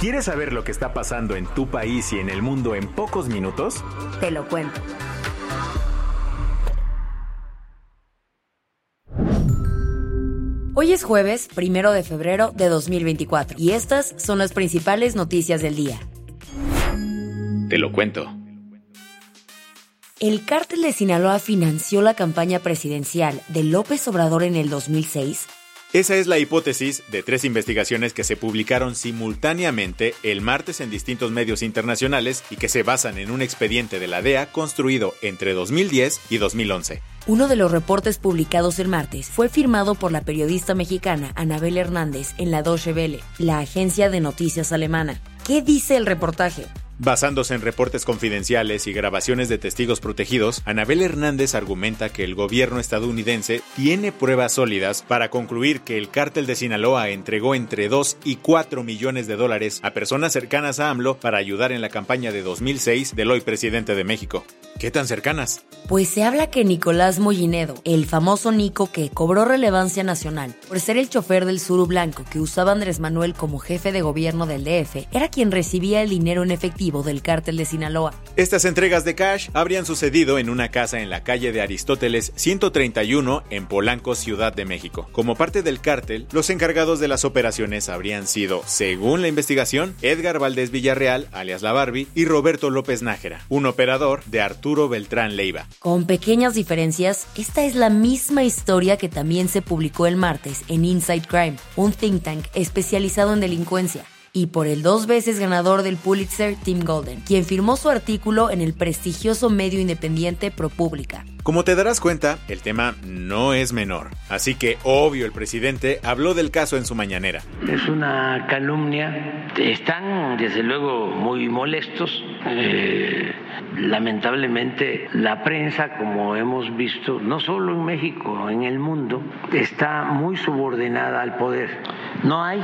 ¿Quieres saber lo que está pasando en tu país y en el mundo en pocos minutos? Te lo cuento. Hoy es jueves, primero de febrero de 2024, y estas son las principales noticias del día. Te lo cuento. El cártel de Sinaloa financió la campaña presidencial de López Obrador en el 2006 esa es la hipótesis de tres investigaciones que se publicaron simultáneamente el martes en distintos medios internacionales y que se basan en un expediente de la DEA construido entre 2010 y 2011. Uno de los reportes publicados el martes fue firmado por la periodista mexicana Anabel Hernández en la Deutsche Welle, la agencia de noticias alemana. ¿Qué dice el reportaje? Basándose en reportes confidenciales y grabaciones de testigos protegidos, Anabel Hernández argumenta que el gobierno estadounidense tiene pruebas sólidas para concluir que el cártel de Sinaloa entregó entre 2 y 4 millones de dólares a personas cercanas a AMLO para ayudar en la campaña de 2006 del hoy presidente de México. ¿Qué tan cercanas? Pues se habla que Nicolás Mollinedo, el famoso Nico que cobró relevancia nacional por ser el chofer del Suru Blanco que usaba Andrés Manuel como jefe de gobierno del DF, era quien recibía el dinero en efectivo del cártel de Sinaloa. Estas entregas de cash habrían sucedido en una casa en la calle de Aristóteles 131 en Polanco, Ciudad de México. Como parte del cártel, los encargados de las operaciones habrían sido, según la investigación, Edgar Valdés Villarreal, alias La Barbie, y Roberto López Nájera, un operador de Arturo Beltrán Leiva. Con pequeñas diferencias, esta es la misma historia que también se publicó el martes en Inside Crime, un think tank especializado en delincuencia y por el dos veces ganador del Pulitzer Tim Golden, quien firmó su artículo en el prestigioso medio independiente ProPublica. Como te darás cuenta, el tema no es menor, así que obvio el presidente habló del caso en su mañanera. Es una calumnia, están desde luego muy molestos, eh, lamentablemente la prensa, como hemos visto, no solo en México, en el mundo, está muy subordinada al poder. No hay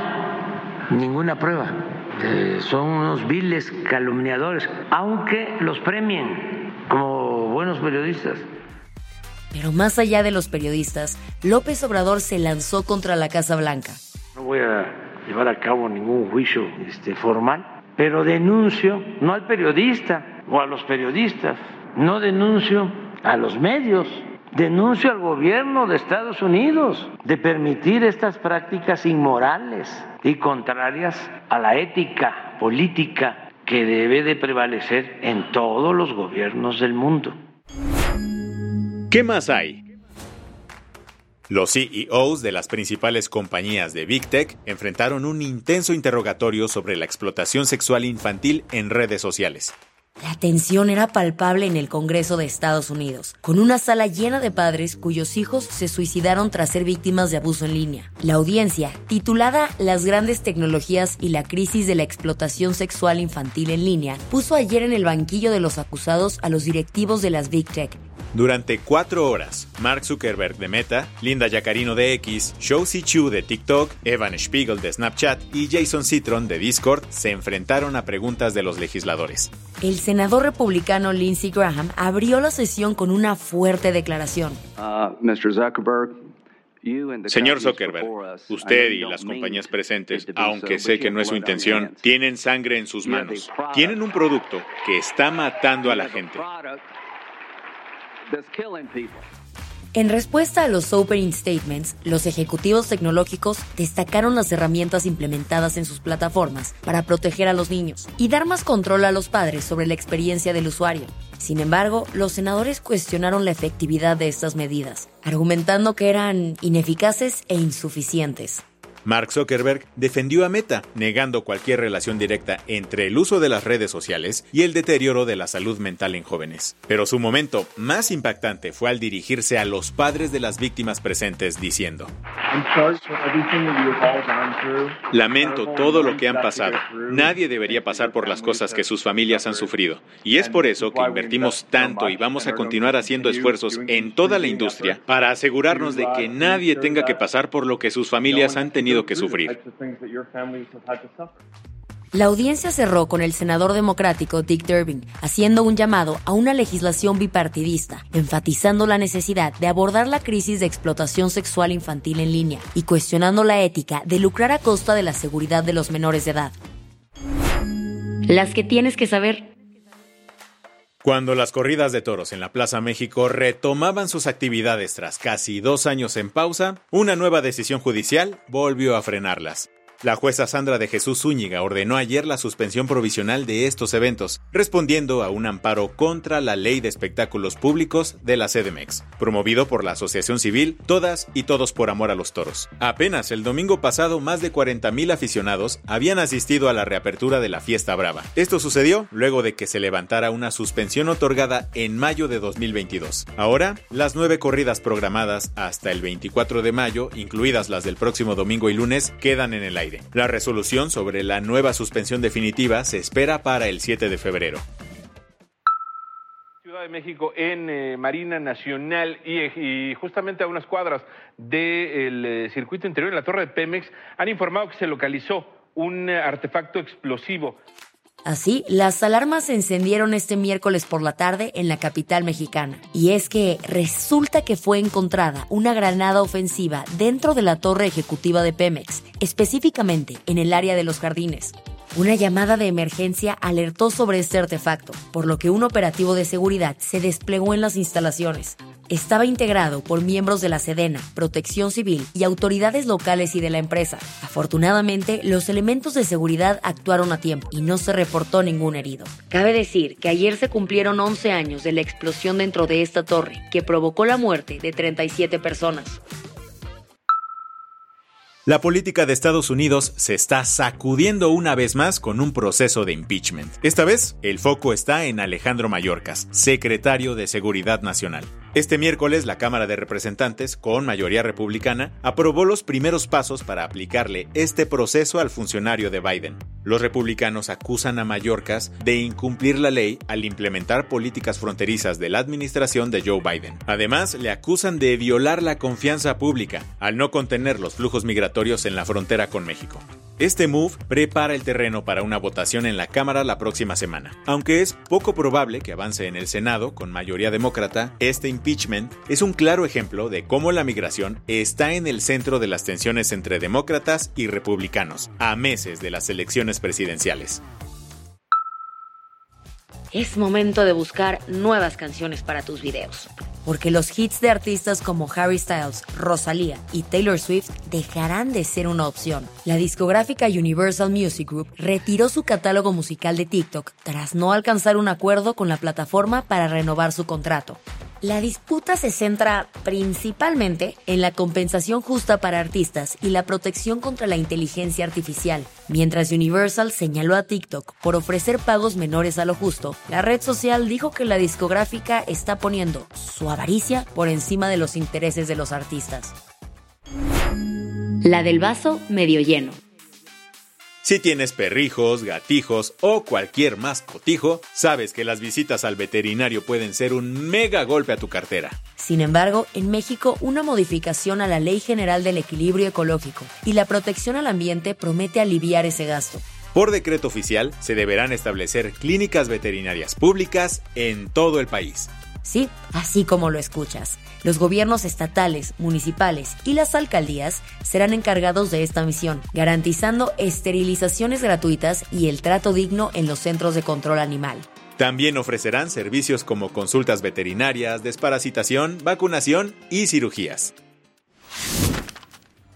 ninguna prueba. Eh, son unos viles calumniadores, aunque los premien como buenos periodistas. Pero más allá de los periodistas, López Obrador se lanzó contra la Casa Blanca. No voy a llevar a cabo ningún juicio este, formal, pero denuncio no al periodista o a los periodistas, no denuncio a los medios, denuncio al gobierno de Estados Unidos de permitir estas prácticas inmorales y contrarias a la ética política que debe de prevalecer en todos los gobiernos del mundo. ¿Qué más hay? Los CEOs de las principales compañías de Big Tech enfrentaron un intenso interrogatorio sobre la explotación sexual infantil en redes sociales. La tensión era palpable en el Congreso de Estados Unidos, con una sala llena de padres cuyos hijos se suicidaron tras ser víctimas de abuso en línea. La audiencia, titulada Las grandes tecnologías y la crisis de la explotación sexual infantil en línea, puso ayer en el banquillo de los acusados a los directivos de las Big Tech, durante cuatro horas, Mark Zuckerberg de Meta, Linda Yacarino de X, Shou Chu de TikTok, Evan Spiegel de Snapchat y Jason Citron de Discord se enfrentaron a preguntas de los legisladores. El senador republicano Lindsey Graham abrió la sesión con una fuerte declaración. Uh, Señor Zuckerberg, usted y las compañías presentes, aunque sé que no es su intención, tienen sangre en sus manos. Tienen un producto que está matando a la gente. En respuesta a los opening statements, los ejecutivos tecnológicos destacaron las herramientas implementadas en sus plataformas para proteger a los niños y dar más control a los padres sobre la experiencia del usuario. Sin embargo, los senadores cuestionaron la efectividad de estas medidas, argumentando que eran ineficaces e insuficientes. Mark Zuckerberg defendió a Meta, negando cualquier relación directa entre el uso de las redes sociales y el deterioro de la salud mental en jóvenes. Pero su momento más impactante fue al dirigirse a los padres de las víctimas presentes diciendo, Lamento todo lo que han pasado. Nadie debería pasar por las cosas que sus familias han sufrido. Y es por eso que invertimos tanto y vamos a continuar haciendo esfuerzos en toda la industria para asegurarnos de que nadie tenga que pasar por lo que sus familias han tenido que sufrir. La audiencia cerró con el senador democrático Dick Durbin haciendo un llamado a una legislación bipartidista, enfatizando la necesidad de abordar la crisis de explotación sexual infantil en línea y cuestionando la ética de lucrar a costa de la seguridad de los menores de edad. Las que tienes que saber. Cuando las corridas de toros en la Plaza México retomaban sus actividades tras casi dos años en pausa, una nueva decisión judicial volvió a frenarlas. La jueza Sandra de Jesús Zúñiga ordenó ayer la suspensión provisional de estos eventos, respondiendo a un amparo contra la Ley de Espectáculos Públicos de la CDMEX, promovido por la Asociación Civil Todas y Todos por Amor a los Toros. Apenas el domingo pasado, más de 40.000 aficionados habían asistido a la reapertura de la Fiesta Brava. Esto sucedió luego de que se levantara una suspensión otorgada en mayo de 2022. Ahora, las nueve corridas programadas hasta el 24 de mayo, incluidas las del próximo domingo y lunes, quedan en el aire. La resolución sobre la nueva suspensión definitiva se espera para el 7 de febrero. Ciudad de México en eh, Marina Nacional y, justamente a unas cuadras del eh, circuito interior en la torre de Pemex han informado que se localizó un eh, artefacto explosivo. Así, las alarmas se encendieron este miércoles por la tarde en la capital mexicana. Y es que resulta que fue encontrada una granada ofensiva dentro de la torre ejecutiva de Pemex, específicamente en el área de los jardines. Una llamada de emergencia alertó sobre este artefacto, por lo que un operativo de seguridad se desplegó en las instalaciones. Estaba integrado por miembros de la Sedena, Protección Civil y autoridades locales y de la empresa. Afortunadamente, los elementos de seguridad actuaron a tiempo y no se reportó ningún herido. Cabe decir que ayer se cumplieron 11 años de la explosión dentro de esta torre, que provocó la muerte de 37 personas. La política de Estados Unidos se está sacudiendo una vez más con un proceso de impeachment. Esta vez, el foco está en Alejandro Mayorkas, secretario de Seguridad Nacional. Este miércoles, la Cámara de Representantes, con mayoría republicana, aprobó los primeros pasos para aplicarle este proceso al funcionario de Biden. Los republicanos acusan a Mayorkas de incumplir la ley al implementar políticas fronterizas de la administración de Joe Biden. Además, le acusan de violar la confianza pública al no contener los flujos migratorios en la frontera con México. Este move prepara el terreno para una votación en la Cámara la próxima semana. Aunque es poco probable que avance en el Senado con mayoría demócrata, este impeachment es un claro ejemplo de cómo la migración está en el centro de las tensiones entre demócratas y republicanos, a meses de las elecciones presidenciales. Es momento de buscar nuevas canciones para tus videos porque los hits de artistas como Harry Styles, Rosalía y Taylor Swift dejarán de ser una opción. La discográfica Universal Music Group retiró su catálogo musical de TikTok tras no alcanzar un acuerdo con la plataforma para renovar su contrato. La disputa se centra principalmente en la compensación justa para artistas y la protección contra la inteligencia artificial. Mientras Universal señaló a TikTok por ofrecer pagos menores a lo justo, la red social dijo que la discográfica está poniendo su avaricia por encima de los intereses de los artistas. La del vaso medio lleno. Si tienes perrijos, gatijos o cualquier mascotijo, sabes que las visitas al veterinario pueden ser un mega golpe a tu cartera. Sin embargo, en México, una modificación a la Ley General del Equilibrio Ecológico y la protección al ambiente promete aliviar ese gasto. Por decreto oficial, se deberán establecer clínicas veterinarias públicas en todo el país. Sí, así como lo escuchas. Los gobiernos estatales, municipales y las alcaldías serán encargados de esta misión, garantizando esterilizaciones gratuitas y el trato digno en los centros de control animal. También ofrecerán servicios como consultas veterinarias, desparasitación, vacunación y cirugías.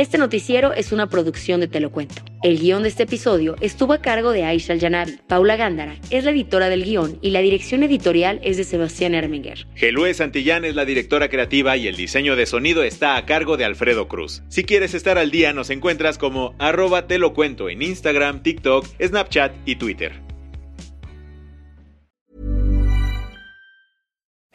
Este noticiero es una producción de Te lo cuento. El guion de este episodio estuvo a cargo de Aisha Yanabi. Paula Gándara es la editora del guion y la dirección editorial es de Sebastián Erminger. Gelue Santillán es la directora creativa y el diseño de sonido está a cargo de Alfredo Cruz. Si quieres estar al día, nos encuentras como arroba te lo cuento en Instagram, TikTok, Snapchat y Twitter.